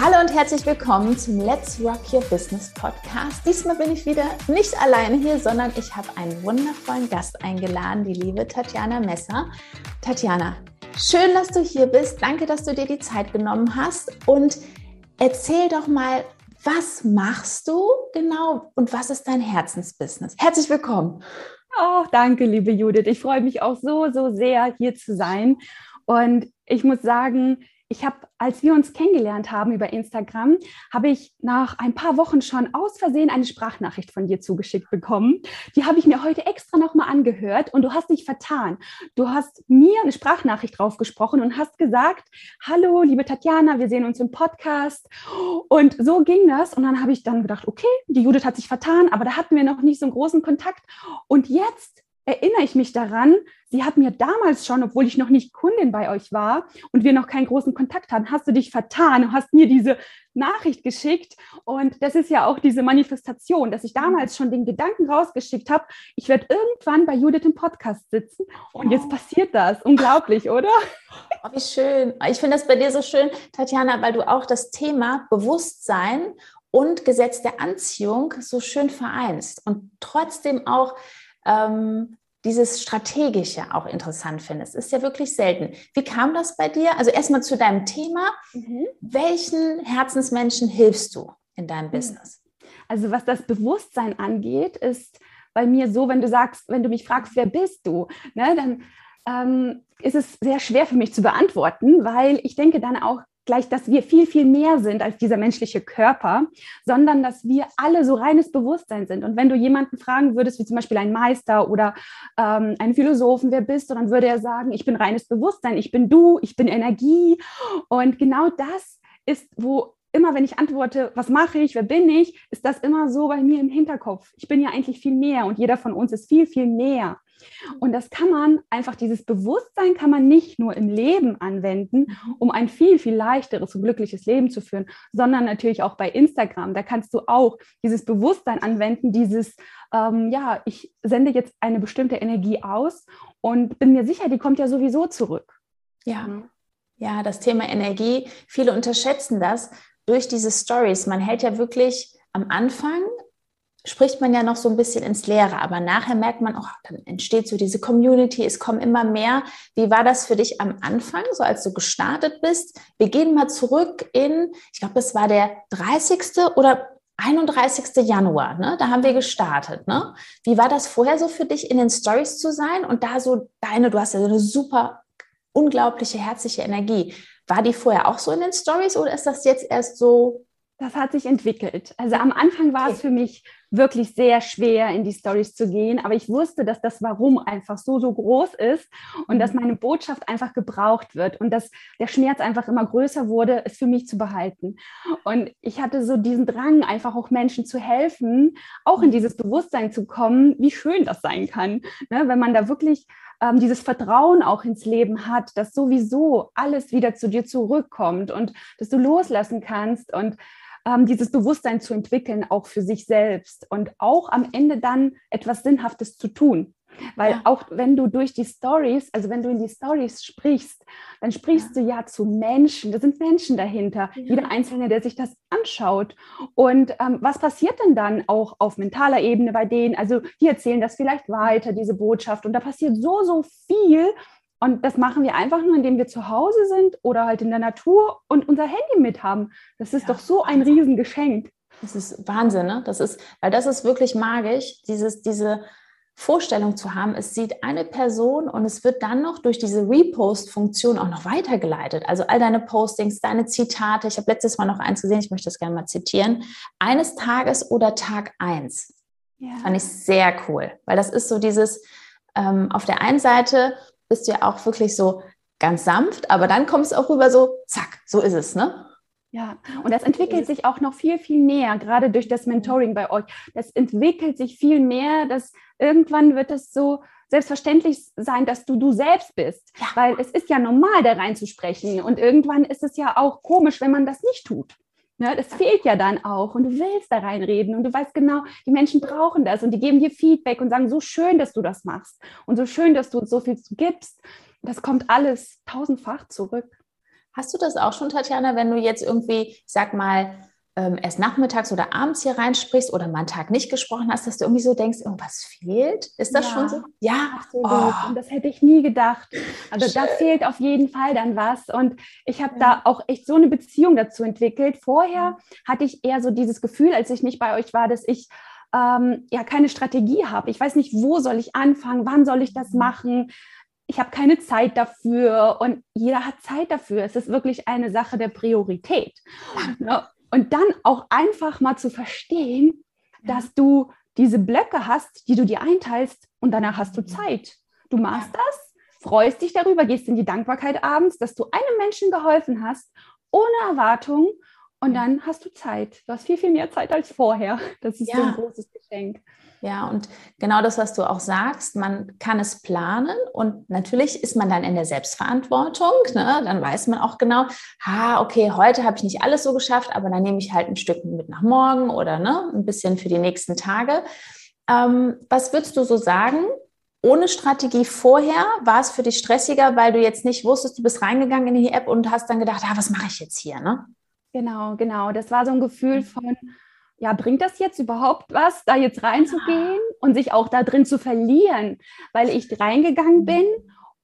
Hallo und herzlich willkommen zum Let's Rock Your Business Podcast. Diesmal bin ich wieder nicht alleine hier, sondern ich habe einen wundervollen Gast eingeladen, die liebe Tatjana Messer. Tatjana, schön, dass du hier bist. Danke, dass du dir die Zeit genommen hast und erzähl doch mal, was machst du genau und was ist dein Herzensbusiness? Herzlich willkommen. Oh, danke, liebe Judith. Ich freue mich auch so, so sehr, hier zu sein. Und ich muss sagen, ich habe, als wir uns kennengelernt haben über Instagram, habe ich nach ein paar Wochen schon aus Versehen eine Sprachnachricht von dir zugeschickt bekommen. Die habe ich mir heute extra nochmal angehört und du hast dich vertan. Du hast mir eine Sprachnachricht draufgesprochen und hast gesagt, hallo, liebe Tatjana, wir sehen uns im Podcast. Und so ging das. Und dann habe ich dann gedacht, okay, die Judith hat sich vertan, aber da hatten wir noch nicht so einen großen Kontakt. Und jetzt erinnere ich mich daran, sie hat mir damals schon, obwohl ich noch nicht Kundin bei euch war und wir noch keinen großen Kontakt hatten, hast du dich vertan und hast mir diese Nachricht geschickt. Und das ist ja auch diese Manifestation, dass ich damals schon den Gedanken rausgeschickt habe, ich werde irgendwann bei Judith im Podcast sitzen. Und jetzt passiert das. Unglaublich, oder? Oh, wie schön. Ich finde das bei dir so schön, Tatjana, weil du auch das Thema Bewusstsein und Gesetz der Anziehung so schön vereinst und trotzdem auch ähm, dieses Strategische auch interessant findest. Ist ja wirklich selten. Wie kam das bei dir? Also erstmal zu deinem Thema. Mhm. Welchen Herzensmenschen hilfst du in deinem mhm. Business? Also was das Bewusstsein angeht, ist bei mir so, wenn du sagst, wenn du mich fragst, wer bist du, ne, dann ähm, ist es sehr schwer für mich zu beantworten, weil ich denke dann auch gleich, dass wir viel, viel mehr sind als dieser menschliche Körper, sondern dass wir alle so reines Bewusstsein sind. Und wenn du jemanden fragen würdest, wie zum Beispiel ein Meister oder ähm, einen Philosophen, wer bist du, dann würde er sagen, ich bin reines Bewusstsein, ich bin du, ich bin Energie. Und genau das ist, wo immer, wenn ich antworte, was mache ich, wer bin ich, ist das immer so bei mir im Hinterkopf. Ich bin ja eigentlich viel mehr und jeder von uns ist viel, viel mehr. Und das kann man einfach, dieses Bewusstsein kann man nicht nur im Leben anwenden, mhm. um ein viel, viel leichteres und glückliches Leben zu führen, sondern natürlich auch bei Instagram. Da kannst du auch dieses Bewusstsein anwenden, dieses, ähm, ja, ich sende jetzt eine bestimmte Energie aus und bin mir sicher, die kommt ja sowieso zurück. Ja. Mhm. Ja, das Thema Energie, viele unterschätzen das durch diese Stories. Man hält ja wirklich am Anfang spricht man ja noch so ein bisschen ins Leere, aber nachher merkt man, oh, dann entsteht so diese Community, es kommen immer mehr. Wie war das für dich am Anfang, so als du gestartet bist? Wir gehen mal zurück in, ich glaube, das war der 30. oder 31. Januar, ne? da haben wir gestartet. Ne? Wie war das vorher so für dich, in den Stories zu sein und da so deine, du hast ja so eine super, unglaubliche, herzliche Energie. War die vorher auch so in den Stories oder ist das jetzt erst so das hat sich entwickelt. Also am Anfang war okay. es für mich wirklich sehr schwer, in die Stories zu gehen, aber ich wusste, dass das Warum einfach so, so groß ist und mhm. dass meine Botschaft einfach gebraucht wird und dass der Schmerz einfach immer größer wurde, es für mich zu behalten. Und ich hatte so diesen Drang, einfach auch Menschen zu helfen, auch in mhm. dieses Bewusstsein zu kommen, wie schön das sein kann, ne? wenn man da wirklich ähm, dieses Vertrauen auch ins Leben hat, dass sowieso alles wieder zu dir zurückkommt und dass du loslassen kannst und ähm, dieses Bewusstsein zu entwickeln, auch für sich selbst und auch am Ende dann etwas Sinnhaftes zu tun. Weil ja. auch wenn du durch die Stories, also wenn du in die Stories sprichst, dann sprichst ja. du ja zu Menschen. Da sind Menschen dahinter. Ja. Jeder Einzelne, der sich das anschaut. Und ähm, was passiert denn dann auch auf mentaler Ebene bei denen? Also die erzählen das vielleicht weiter, diese Botschaft. Und da passiert so, so viel. Und das machen wir einfach nur, indem wir zu Hause sind oder halt in der Natur und unser Handy mit haben. Das ist ja, doch so ein Riesengeschenk. Das ist Wahnsinn, ne? Das ist, weil das ist wirklich magisch, dieses, diese Vorstellung zu haben, es sieht eine Person und es wird dann noch durch diese Repost-Funktion auch noch weitergeleitet. Also all deine Postings, deine Zitate. Ich habe letztes Mal noch eins gesehen, ich möchte das gerne mal zitieren. Eines Tages oder Tag eins. Ja. Fand ich sehr cool, weil das ist so dieses, ähm, auf der einen Seite bist du ja auch wirklich so ganz sanft, aber dann kommst du auch rüber so, zack, so ist es, ne? Ja, und das entwickelt sich auch noch viel, viel mehr, gerade durch das Mentoring bei euch. Das entwickelt sich viel mehr, dass irgendwann wird es so, selbstverständlich sein, dass du du selbst bist. Ja. Weil es ist ja normal, da reinzusprechen. Und irgendwann ist es ja auch komisch, wenn man das nicht tut. Ne, das fehlt ja dann auch und du willst da reinreden und du weißt genau, die Menschen brauchen das und die geben dir Feedback und sagen, so schön, dass du das machst und so schön, dass du uns so viel gibst. Das kommt alles tausendfach zurück. Hast du das auch schon, Tatjana, wenn du jetzt irgendwie, ich sag mal, ähm, erst nachmittags oder abends hier reinsprichst oder mal einen Tag nicht gesprochen hast, dass du irgendwie so denkst, irgendwas fehlt? Ist das ja. schon so? Ja, absolut. Oh. Und das hätte ich nie gedacht. Also Schön. da fehlt auf jeden Fall dann was. Und ich habe ja. da auch echt so eine Beziehung dazu entwickelt. Vorher hatte ich eher so dieses Gefühl, als ich nicht bei euch war, dass ich ähm, ja keine Strategie habe. Ich weiß nicht, wo soll ich anfangen, wann soll ich das mhm. machen ich habe keine Zeit dafür und jeder hat Zeit dafür. Es ist wirklich eine Sache der Priorität. Und dann auch einfach mal zu verstehen, ja. dass du diese Blöcke hast, die du dir einteilst und danach hast du Zeit. Du machst ja. das, freust dich darüber, gehst in die Dankbarkeit abends, dass du einem Menschen geholfen hast, ohne Erwartung und dann hast du Zeit. Du hast viel, viel mehr Zeit als vorher. Das ist ja. so ein großes Geschenk. Ja, und genau das, was du auch sagst, man kann es planen und natürlich ist man dann in der Selbstverantwortung. Ne? Dann weiß man auch genau, ha, okay, heute habe ich nicht alles so geschafft, aber dann nehme ich halt ein Stück mit nach morgen oder ne, ein bisschen für die nächsten Tage. Ähm, was würdest du so sagen? Ohne Strategie vorher war es für dich stressiger, weil du jetzt nicht wusstest, du bist reingegangen in die App und hast dann gedacht, ah, was mache ich jetzt hier? Ne? Genau, genau. Das war so ein Gefühl von, ja, bringt das jetzt überhaupt was, da jetzt reinzugehen und sich auch da drin zu verlieren, weil ich reingegangen bin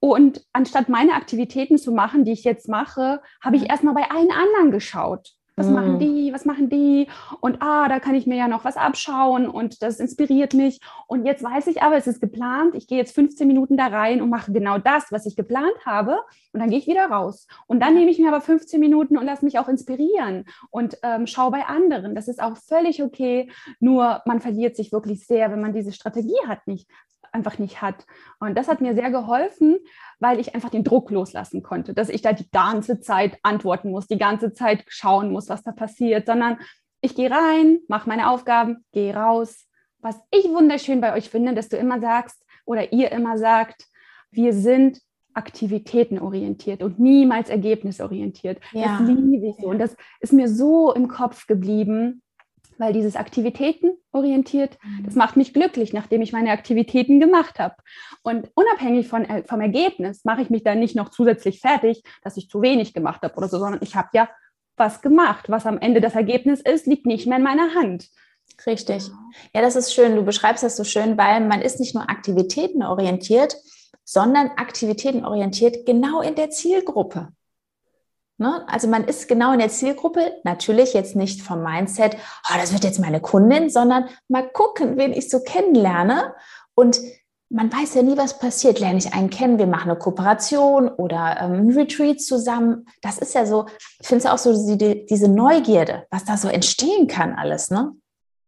und anstatt meine Aktivitäten zu machen, die ich jetzt mache, habe ich erstmal bei allen anderen geschaut was mhm. machen die, was machen die? Und ah, da kann ich mir ja noch was abschauen und das inspiriert mich. Und jetzt weiß ich aber, es ist geplant, ich gehe jetzt 15 Minuten da rein und mache genau das, was ich geplant habe. Und dann gehe ich wieder raus. Und dann nehme ich mir aber 15 Minuten und lasse mich auch inspirieren und ähm, schaue bei anderen, das ist auch völlig okay, nur man verliert sich wirklich sehr, wenn man diese Strategie hat, nicht einfach nicht hat. Und das hat mir sehr geholfen, weil ich einfach den Druck loslassen konnte, dass ich da die ganze Zeit antworten muss, die ganze Zeit schauen muss, was da passiert, sondern ich gehe rein, mache meine Aufgaben, gehe raus. Was ich wunderschön bei euch finde, dass du immer sagst oder ihr immer sagt, wir sind aktivitätenorientiert und niemals ergebnisorientiert. Ja. Das liebe ich so. Und das ist mir so im Kopf geblieben, weil dieses Aktivitäten orientiert, das mhm. macht mich glücklich, nachdem ich meine Aktivitäten gemacht habe. Und unabhängig von, äh, vom Ergebnis mache ich mich dann nicht noch zusätzlich fertig, dass ich zu wenig gemacht habe oder so, sondern ich habe ja was gemacht. Was am Ende das Ergebnis ist, liegt nicht mehr in meiner Hand. Richtig. Ja, das ist schön. Du beschreibst das so schön, weil man ist nicht nur aktivitätenorientiert, sondern aktivitätenorientiert genau in der Zielgruppe. Ne? Also man ist genau in der Zielgruppe, natürlich jetzt nicht vom Mindset, oh, das wird jetzt meine Kundin, sondern mal gucken, wen ich so kennenlerne. Und man weiß ja nie, was passiert. Lerne ich einen kennen, wir machen eine Kooperation oder ähm, ein Retreat zusammen. Das ist ja so, ich finde es auch so die, diese Neugierde, was da so entstehen kann alles, ne?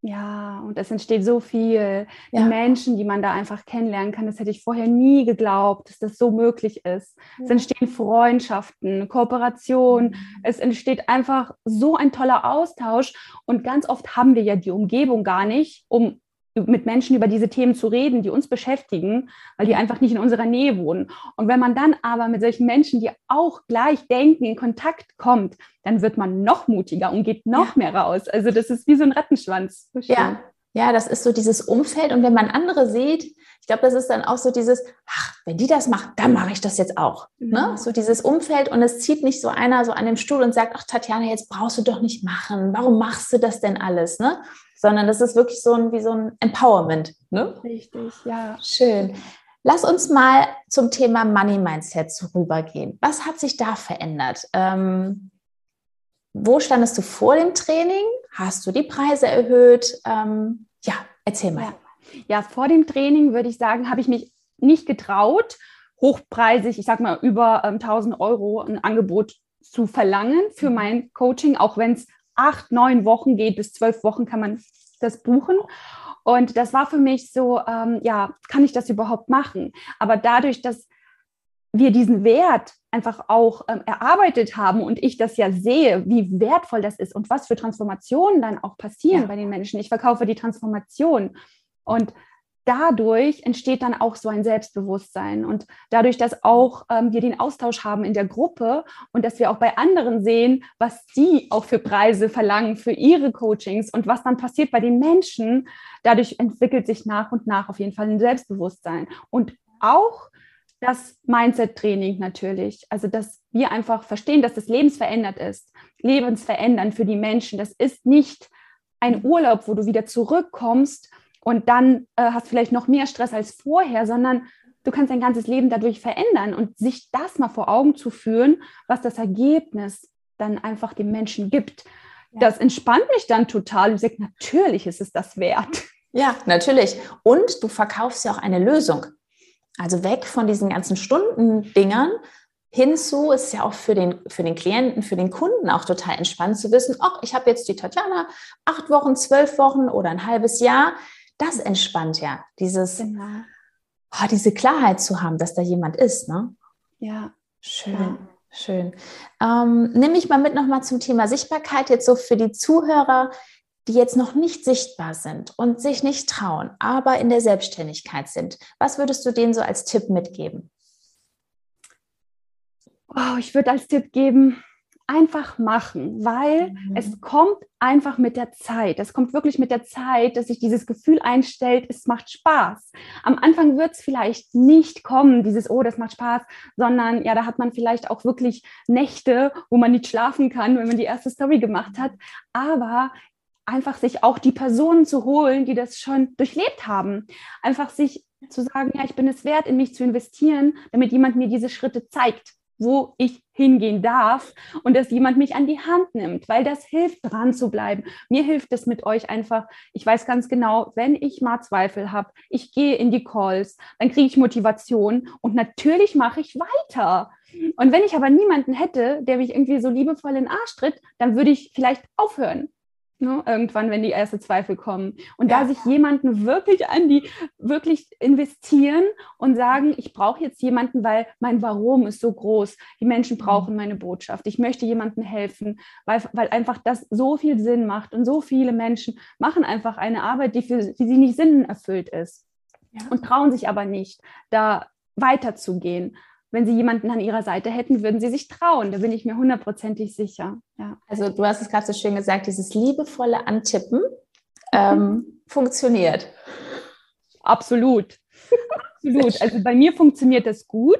Ja, und es entsteht so viel. Ja. Menschen, die man da einfach kennenlernen kann, das hätte ich vorher nie geglaubt, dass das so möglich ist. Ja. Es entstehen Freundschaften, Kooperation, mhm. es entsteht einfach so ein toller Austausch. Und ganz oft haben wir ja die Umgebung gar nicht, um mit Menschen über diese Themen zu reden, die uns beschäftigen, weil die einfach nicht in unserer Nähe wohnen. Und wenn man dann aber mit solchen Menschen, die auch gleich denken, in Kontakt kommt, dann wird man noch mutiger und geht noch ja. mehr raus. Also das ist wie so ein Rattenschwanz. So ja. Ja, das ist so dieses Umfeld. Und wenn man andere sieht, ich glaube, das ist dann auch so dieses, ach, wenn die das macht, dann mache ich das jetzt auch. Mhm. Ne? So dieses Umfeld und es zieht nicht so einer so an dem Stuhl und sagt, ach Tatjana, jetzt brauchst du doch nicht machen. Warum machst du das denn alles? Ne? sondern das ist wirklich so ein, wie so ein Empowerment. Ne? Richtig, ja. Schön. Lass uns mal zum Thema Money Mindset rübergehen. Was hat sich da verändert? Ähm, wo standest du vor dem Training? Hast du die Preise erhöht? Ähm, ja, erzähl mal. Ja. ja, vor dem Training würde ich sagen, habe ich mich nicht getraut, hochpreisig, ich sag mal über ähm, 1000 Euro ein Angebot zu verlangen für mhm. mein Coaching, auch wenn es acht, neun Wochen geht, bis zwölf Wochen kann man das buchen. Und das war für mich so, ähm, ja, kann ich das überhaupt machen? Aber dadurch, dass wir diesen Wert einfach auch ähm, erarbeitet haben und ich das ja sehe, wie wertvoll das ist und was für Transformationen dann auch passieren ja. bei den Menschen. Ich verkaufe die Transformation und dadurch entsteht dann auch so ein Selbstbewusstsein. Und dadurch, dass auch ähm, wir den Austausch haben in der Gruppe und dass wir auch bei anderen sehen, was sie auch für Preise verlangen für ihre Coachings und was dann passiert bei den Menschen, dadurch entwickelt sich nach und nach auf jeden Fall ein Selbstbewusstsein. Und auch das Mindset-Training natürlich. Also, dass wir einfach verstehen, dass das lebensverändert ist, lebensverändernd für die Menschen. Das ist nicht ein Urlaub, wo du wieder zurückkommst und dann äh, hast vielleicht noch mehr Stress als vorher, sondern du kannst dein ganzes Leben dadurch verändern und sich das mal vor Augen zu führen, was das Ergebnis dann einfach dem Menschen gibt. Ja. Das entspannt mich dann total und sagt, natürlich ist es das wert. Ja, natürlich. Und du verkaufst ja auch eine Lösung. Also weg von diesen ganzen Stundendingern hinzu ist es ja auch für den, für den Klienten, für den Kunden auch total entspannt zu wissen, ach, ich habe jetzt die Tatjana acht Wochen, zwölf Wochen oder ein halbes Jahr das entspannt ja, dieses, genau. oh, diese Klarheit zu haben, dass da jemand ist. Ne? Ja. Schön. Ja. Schön. Ähm, nimm mich mal mit nochmal zum Thema Sichtbarkeit, jetzt so für die Zuhörer, die jetzt noch nicht sichtbar sind und sich nicht trauen, aber in der Selbstständigkeit sind. Was würdest du denen so als Tipp mitgeben? Oh, ich würde als Tipp geben, einfach machen, weil mhm. es kommt einfach mit der Zeit. Es kommt wirklich mit der Zeit, dass sich dieses Gefühl einstellt, es macht Spaß. Am Anfang wird es vielleicht nicht kommen, dieses, oh, das macht Spaß, sondern ja, da hat man vielleicht auch wirklich Nächte, wo man nicht schlafen kann, wenn man die erste Story gemacht hat. Aber einfach sich auch die Personen zu holen, die das schon durchlebt haben. Einfach sich zu sagen, ja, ich bin es wert, in mich zu investieren, damit jemand mir diese Schritte zeigt wo ich hingehen darf und dass jemand mich an die Hand nimmt, weil das hilft, dran zu bleiben. Mir hilft es mit euch einfach. Ich weiß ganz genau, wenn ich mal Zweifel habe, ich gehe in die Calls, dann kriege ich Motivation und natürlich mache ich weiter. Und wenn ich aber niemanden hätte, der mich irgendwie so liebevoll in den Arsch tritt, dann würde ich vielleicht aufhören. Ne, irgendwann, wenn die ersten Zweifel kommen. Und ja. da sich jemanden wirklich an die, wirklich investieren und sagen, ich brauche jetzt jemanden, weil mein Warum ist so groß. Die Menschen mhm. brauchen meine Botschaft. Ich möchte jemandem helfen, weil, weil einfach das so viel Sinn macht. Und so viele Menschen machen einfach eine Arbeit, die für die sie nicht sinnerfüllt ist. Ja. Und trauen sich aber nicht, da weiterzugehen wenn sie jemanden an ihrer Seite hätten, würden sie sich trauen. Da bin ich mir hundertprozentig sicher. Ja. Also du hast es gerade so schön gesagt, dieses liebevolle Antippen ähm, mhm. funktioniert. Absolut. Absolut. Also bei mir funktioniert das gut.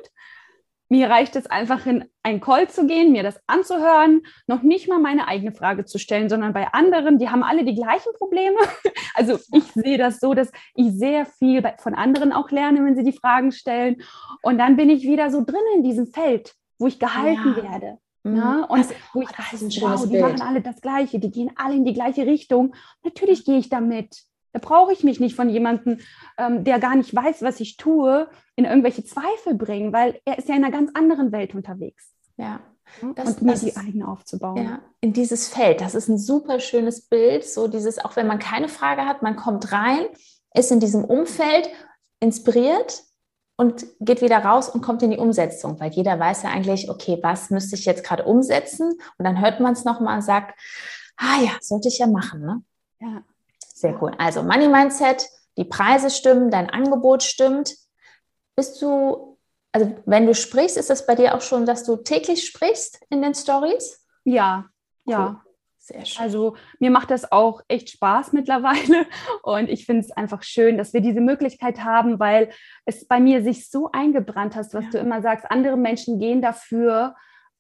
Mir reicht es einfach, in einen Call zu gehen, mir das anzuhören, noch nicht mal meine eigene Frage zu stellen, sondern bei anderen, die haben alle die gleichen Probleme. Also ich sehe das so, dass ich sehr viel von anderen auch lerne, wenn sie die Fragen stellen. Und dann bin ich wieder so drin in diesem Feld, wo ich gehalten ja. werde. Ja, mhm. ne? und also, wo ich oh, weiß, wow, die Bild. machen alle das Gleiche, die gehen alle in die gleiche Richtung. Natürlich gehe ich damit. Da brauche ich mich nicht von jemandem, ähm, der gar nicht weiß, was ich tue, in irgendwelche Zweifel bringen, weil er ist ja in einer ganz anderen Welt unterwegs. Ja. Das, und mir die eigene aufzubauen. Ja, in dieses Feld. Das ist ein super schönes Bild. So dieses, auch wenn man keine Frage hat, man kommt rein, ist in diesem Umfeld inspiriert und geht wieder raus und kommt in die Umsetzung, weil jeder weiß ja eigentlich, okay, was müsste ich jetzt gerade umsetzen? Und dann hört man es nochmal und sagt, ah ja, sollte ich ja machen. Ne? Ja. Sehr cool. Also Money Mindset, die Preise stimmen, dein Angebot stimmt. Bist du, also wenn du sprichst, ist das bei dir auch schon, dass du täglich sprichst in den Stories? Ja, cool. ja. Sehr schön. Also mir macht das auch echt Spaß mittlerweile und ich finde es einfach schön, dass wir diese Möglichkeit haben, weil es bei mir sich so eingebrannt hast, was ja. du immer sagst, andere Menschen gehen dafür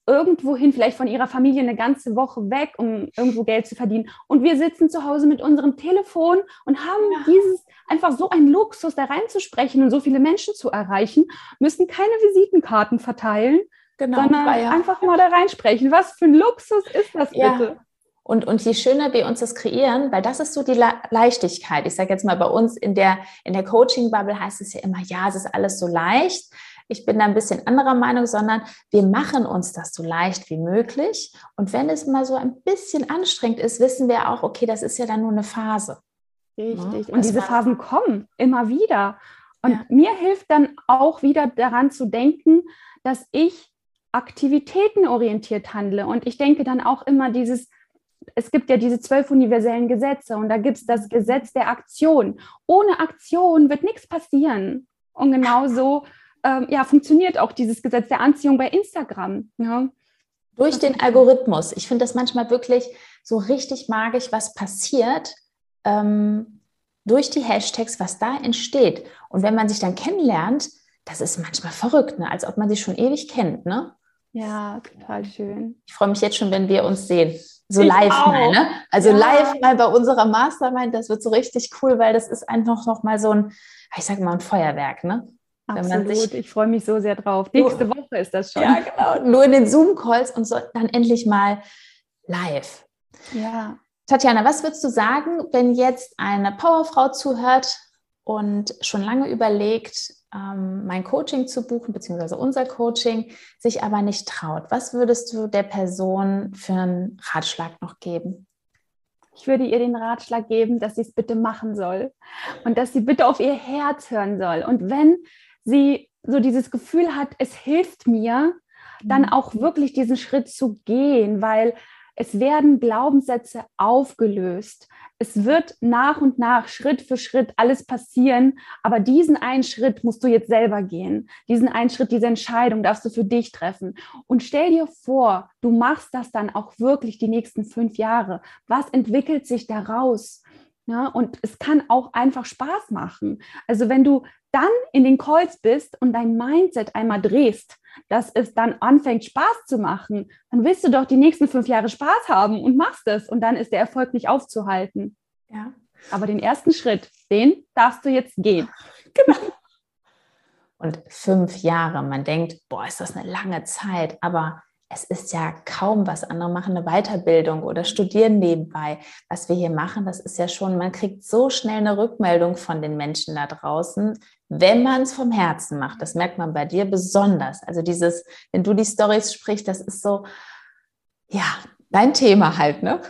irgendwohin, vielleicht von ihrer Familie eine ganze Woche weg, um irgendwo Geld zu verdienen. Und wir sitzen zu Hause mit unserem Telefon und haben ja. dieses einfach so ein Luxus, da reinzusprechen und so viele Menschen zu erreichen, müssen keine Visitenkarten verteilen, genau, sondern ja. einfach mal da reinsprechen. Was für ein Luxus ist das bitte? Ja. Und, und je schöner wir uns das kreieren, weil das ist so die Le Leichtigkeit. Ich sage jetzt mal, bei uns in der, in der Coaching-Bubble heißt es ja immer, ja, es ist alles so leicht ich bin da ein bisschen anderer Meinung, sondern wir machen uns das so leicht wie möglich. Und wenn es mal so ein bisschen anstrengend ist, wissen wir auch, okay, das ist ja dann nur eine Phase. Richtig. Ja? Und diese Phasen kommen immer wieder. Und ja. mir hilft dann auch wieder daran zu denken, dass ich aktivitätenorientiert handle. Und ich denke dann auch immer dieses, es gibt ja diese zwölf universellen Gesetze und da gibt es das Gesetz der Aktion. Ohne Aktion wird nichts passieren. Und genauso ähm, ja, funktioniert auch dieses Gesetz der Anziehung bei Instagram. Ja. Durch den Algorithmus. Ich finde das manchmal wirklich so richtig magisch, was passiert ähm, durch die Hashtags, was da entsteht. Und wenn man sich dann kennenlernt, das ist manchmal verrückt, ne? als ob man sich schon ewig kennt. Ne? Ja, total schön. Ich freue mich jetzt schon, wenn wir uns sehen. So ich live auch. mal, ne? Also ja. live mal bei unserer Mastermind, das wird so richtig cool, weil das ist einfach noch mal so ein, ich sage mal, ein Feuerwerk, ne? Absolut, sich, ich freue mich so sehr drauf. Nächste Woche ist das schon. Ja, genau. Nur in den Zoom-Calls und so, dann endlich mal live. Ja. Tatjana, was würdest du sagen, wenn jetzt eine Powerfrau zuhört und schon lange überlegt, ähm, mein Coaching zu buchen, beziehungsweise unser Coaching, sich aber nicht traut? Was würdest du der Person für einen Ratschlag noch geben? Ich würde ihr den Ratschlag geben, dass sie es bitte machen soll und dass sie bitte auf ihr Herz hören soll. Und wenn sie so dieses Gefühl hat, es hilft mir, dann mhm. auch wirklich diesen Schritt zu gehen, weil es werden Glaubenssätze aufgelöst. Es wird nach und nach, Schritt für Schritt alles passieren, aber diesen einen Schritt musst du jetzt selber gehen. Diesen einen Schritt, diese Entscheidung darfst du für dich treffen. Und stell dir vor, du machst das dann auch wirklich die nächsten fünf Jahre. Was entwickelt sich daraus? Ja, und es kann auch einfach Spaß machen. Also wenn du dann in den Calls bist und dein Mindset einmal drehst, dass es dann anfängt Spaß zu machen, dann willst du doch die nächsten fünf Jahre Spaß haben und machst es und dann ist der Erfolg nicht aufzuhalten. Ja. Aber den ersten Schritt, den darfst du jetzt gehen. Genau. Und fünf Jahre, man denkt, boah, ist das eine lange Zeit, aber es ist ja kaum was. Andere machen eine Weiterbildung oder studieren nebenbei. Was wir hier machen, das ist ja schon, man kriegt so schnell eine Rückmeldung von den Menschen da draußen, wenn man es vom Herzen macht. Das merkt man bei dir besonders. Also dieses, wenn du die Stories sprichst, das ist so, ja, dein Thema halt, ne?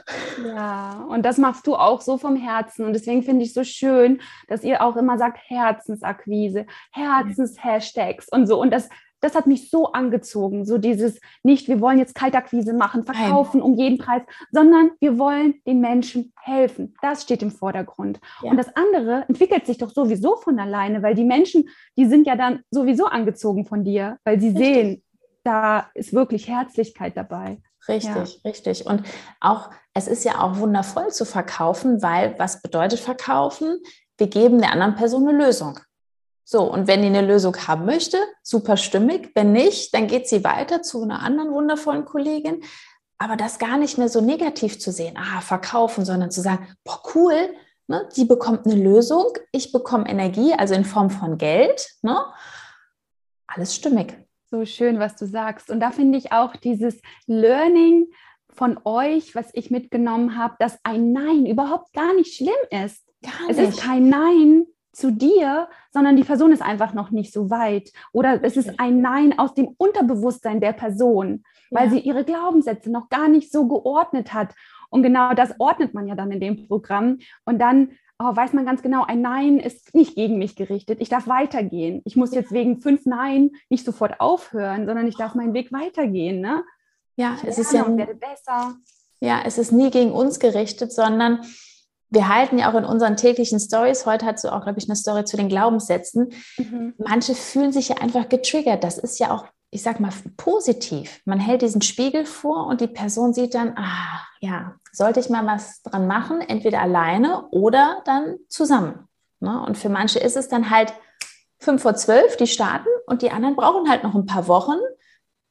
Ja, und das machst du auch so vom Herzen. Und deswegen finde ich so schön, dass ihr auch immer sagt Herzensakquise, Herzenshashtags und so. Und das das hat mich so angezogen, so dieses nicht, wir wollen jetzt Kaltakquise machen, verkaufen Nein. um jeden Preis, sondern wir wollen den Menschen helfen. Das steht im Vordergrund. Ja. Und das andere entwickelt sich doch sowieso von alleine, weil die Menschen, die sind ja dann sowieso angezogen von dir, weil sie Richtig. sehen, da ist wirklich Herzlichkeit dabei. Richtig, ja. richtig. Und auch, es ist ja auch wundervoll zu verkaufen, weil was bedeutet verkaufen? Wir geben der anderen Person eine Lösung. So, und wenn die eine Lösung haben möchte, super stimmig. Wenn nicht, dann geht sie weiter zu einer anderen wundervollen Kollegin. Aber das gar nicht mehr so negativ zu sehen, ah, verkaufen, sondern zu sagen, boah, cool, ne, die bekommt eine Lösung, ich bekomme Energie, also in Form von Geld. Ne? Alles stimmig. So schön, was du sagst. Und da finde ich auch dieses Learning von euch, was ich mitgenommen habe, dass ein Nein überhaupt gar nicht schlimm ist. Gar nicht. Es ist kein Nein, zu dir, sondern die Person ist einfach noch nicht so weit. Oder es ist ein Nein aus dem Unterbewusstsein der Person, weil ja. sie ihre Glaubenssätze noch gar nicht so geordnet hat. Und genau das ordnet man ja dann in dem Programm. Und dann oh, weiß man ganz genau, ein Nein ist nicht gegen mich gerichtet. Ich darf weitergehen. Ich muss jetzt wegen fünf Nein nicht sofort aufhören, sondern ich darf meinen Weg weitergehen. Ne? Ja, es ist ja besser. Ja, es ist nie gegen uns gerichtet, sondern wir halten ja auch in unseren täglichen Stories, heute hast du auch, glaube ich, eine Story zu den Glaubenssätzen. Mhm. Manche fühlen sich ja einfach getriggert. Das ist ja auch, ich sag mal, positiv. Man hält diesen Spiegel vor und die Person sieht dann, ah, ja, sollte ich mal was dran machen, entweder alleine oder dann zusammen. Ne? Und für manche ist es dann halt fünf vor zwölf, die starten und die anderen brauchen halt noch ein paar Wochen.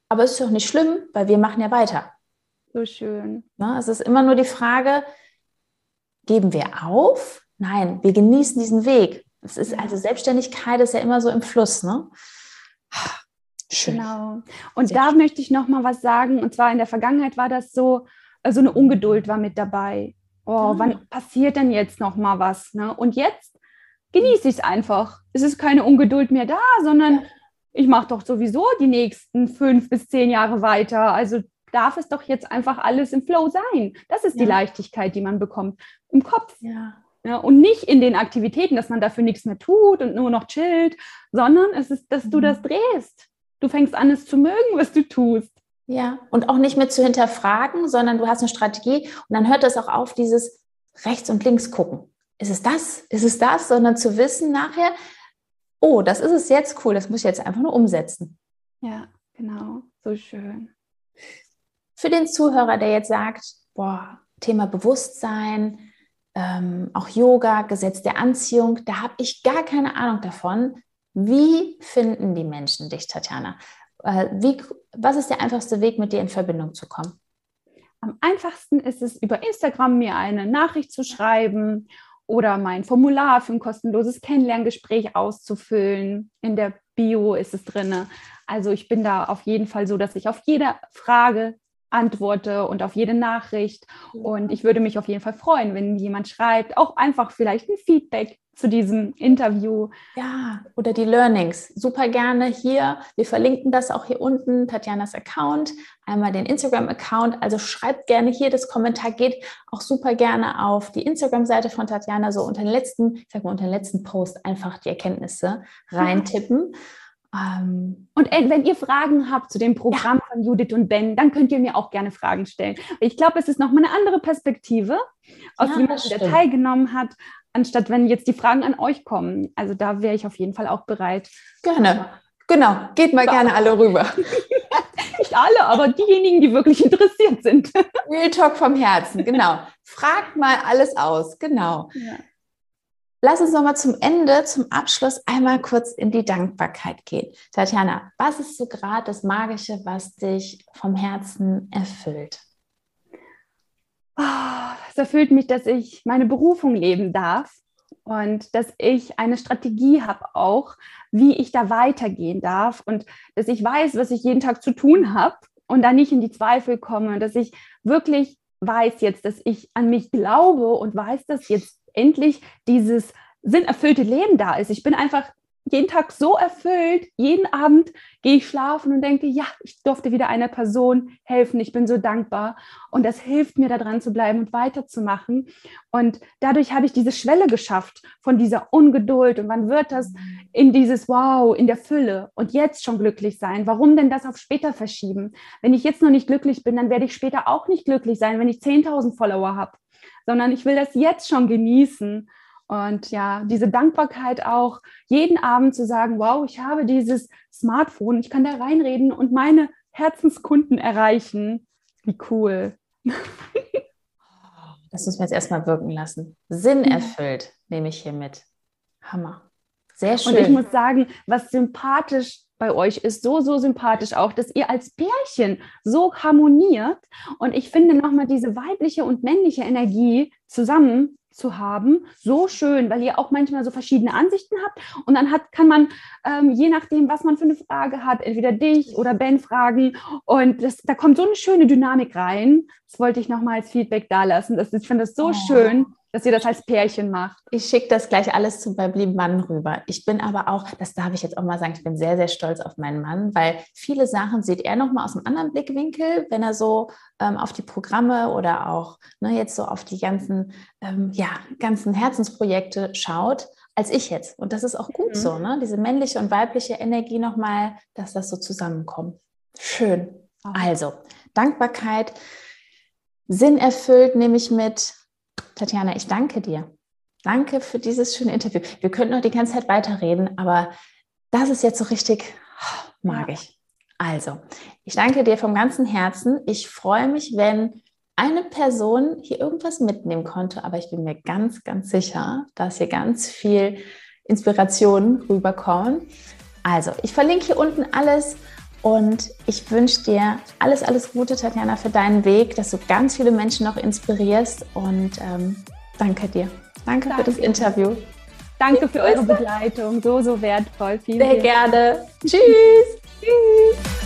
Aber es ist doch nicht schlimm, weil wir machen ja weiter. So schön. Ne? Es ist immer nur die Frage, Geben wir auf? Nein, wir genießen diesen Weg. Es ist also Selbstständigkeit ist ja immer so im Fluss, ne? Schön. Genau. Und Sehr da schön. möchte ich noch mal was sagen. Und zwar in der Vergangenheit war das so, so also eine Ungeduld war mit dabei. Oh, ja. Ah. wann passiert denn jetzt noch mal was? Ne? Und jetzt genieße ich es einfach. Es ist keine Ungeduld mehr da, sondern ich mache doch sowieso die nächsten fünf bis zehn Jahre weiter. Also darf es doch jetzt einfach alles im Flow sein. Das ist ja. die Leichtigkeit, die man bekommt im Kopf. Ja. Ja, und nicht in den Aktivitäten, dass man dafür nichts mehr tut und nur noch chillt, sondern es ist, dass du mhm. das drehst. Du fängst an, es zu mögen, was du tust. Ja, und auch nicht mehr zu hinterfragen, sondern du hast eine Strategie und dann hört das auch auf, dieses rechts und links gucken. Ist es das? Ist es das? Sondern zu wissen nachher, oh, das ist es jetzt cool, das muss ich jetzt einfach nur umsetzen. Ja, genau, so schön. Für den Zuhörer, der jetzt sagt, boah, Thema Bewusstsein, ähm, auch Yoga, Gesetz der Anziehung, da habe ich gar keine Ahnung davon. Wie finden die Menschen dich, Tatjana? Äh, wie, was ist der einfachste Weg, mit dir in Verbindung zu kommen? Am einfachsten ist es, über Instagram mir eine Nachricht zu schreiben oder mein Formular für ein kostenloses Kennenlerngespräch auszufüllen. In der Bio ist es drin. Also ich bin da auf jeden Fall so, dass ich auf jede Frage antworte und auf jede Nachricht. Und ich würde mich auf jeden Fall freuen, wenn jemand schreibt, auch einfach vielleicht ein Feedback zu diesem Interview. Ja, oder die Learnings. Super gerne hier. Wir verlinken das auch hier unten, Tatjanas Account, einmal den Instagram-Account. Also schreibt gerne hier, das Kommentar geht auch super gerne auf die Instagram-Seite von Tatjana, so unter den letzten, ich sag mal, unter den letzten Post einfach die Erkenntnisse reintippen. Ja. Ähm, und wenn ihr Fragen habt zu dem Programm ja. von Judith und Ben, dann könnt ihr mir auch gerne Fragen stellen. Ich glaube, es ist nochmal eine andere Perspektive, aus ja, jemandem, der teilgenommen hat, anstatt wenn jetzt die Fragen an euch kommen. Also da wäre ich auf jeden Fall auch bereit. Gerne. Genau, geht mal gerne alle rüber. Nicht alle, aber diejenigen, die wirklich interessiert sind. Real Talk vom Herzen, genau. Fragt mal alles aus, genau. Ja. Lass uns nochmal zum Ende, zum Abschluss einmal kurz in die Dankbarkeit gehen. Tatjana, was ist so gerade das Magische, was dich vom Herzen erfüllt? Oh, es erfüllt mich, dass ich meine Berufung leben darf und dass ich eine Strategie habe auch, wie ich da weitergehen darf und dass ich weiß, was ich jeden Tag zu tun habe und da nicht in die Zweifel komme, dass ich wirklich weiß jetzt, dass ich an mich glaube und weiß, dass jetzt endlich dieses sinnerfüllte Leben da ist. Ich bin einfach jeden Tag so erfüllt. Jeden Abend gehe ich schlafen und denke, ja, ich durfte wieder einer Person helfen. Ich bin so dankbar. Und das hilft mir, da dran zu bleiben und weiterzumachen. Und dadurch habe ich diese Schwelle geschafft von dieser Ungeduld. Und wann wird das in dieses Wow, in der Fülle und jetzt schon glücklich sein? Warum denn das auf später verschieben? Wenn ich jetzt noch nicht glücklich bin, dann werde ich später auch nicht glücklich sein, wenn ich 10.000 Follower habe sondern ich will das jetzt schon genießen. Und ja, diese Dankbarkeit auch, jeden Abend zu sagen, wow, ich habe dieses Smartphone, ich kann da reinreden und meine Herzenskunden erreichen. Wie cool. Das müssen wir jetzt erstmal wirken lassen. Sinn erfüllt, nehme ich hier mit. Hammer. Sehr schön. Und ich muss sagen, was sympathisch bei euch ist so, so sympathisch auch, dass ihr als Pärchen so harmoniert. Und ich finde nochmal diese weibliche und männliche Energie zusammen zu haben, so schön, weil ihr auch manchmal so verschiedene Ansichten habt. Und dann hat, kann man, ähm, je nachdem, was man für eine Frage hat, entweder dich oder Ben fragen. Und das, da kommt so eine schöne Dynamik rein. Das wollte ich nochmal als Feedback da lassen. Das, ich finde das so oh. schön dass ihr das als Pärchen macht. Ich schicke das gleich alles zu beim lieben Mann rüber. Ich bin aber auch, das darf ich jetzt auch mal sagen, ich bin sehr, sehr stolz auf meinen Mann, weil viele Sachen sieht er nochmal aus einem anderen Blickwinkel, wenn er so ähm, auf die Programme oder auch ne, jetzt so auf die ganzen, ähm, ja, ganzen Herzensprojekte schaut, als ich jetzt. Und das ist auch gut mhm. so, ne? diese männliche und weibliche Energie nochmal, dass das so zusammenkommt. Schön. Also, Dankbarkeit, Sinn erfüllt nehme ich mit, Tatjana, ich danke dir. Danke für dieses schöne Interview. Wir könnten noch die ganze Zeit weiterreden, aber das ist jetzt so richtig oh, magisch. Also, ich danke dir vom ganzen Herzen. Ich freue mich, wenn eine Person hier irgendwas mitnehmen konnte, aber ich bin mir ganz, ganz sicher, dass hier ganz viel Inspiration rüberkommen. Also, ich verlinke hier unten alles und ich wünsche dir alles, alles Gute, Tatjana, für deinen Weg, dass du ganz viele Menschen noch inspirierst. Und ähm, danke dir. Danke, danke, für das Interview. Danke für eure Begleitung. So, so wertvoll. Vielen Sehr gerne. Tschüss. Tschüss.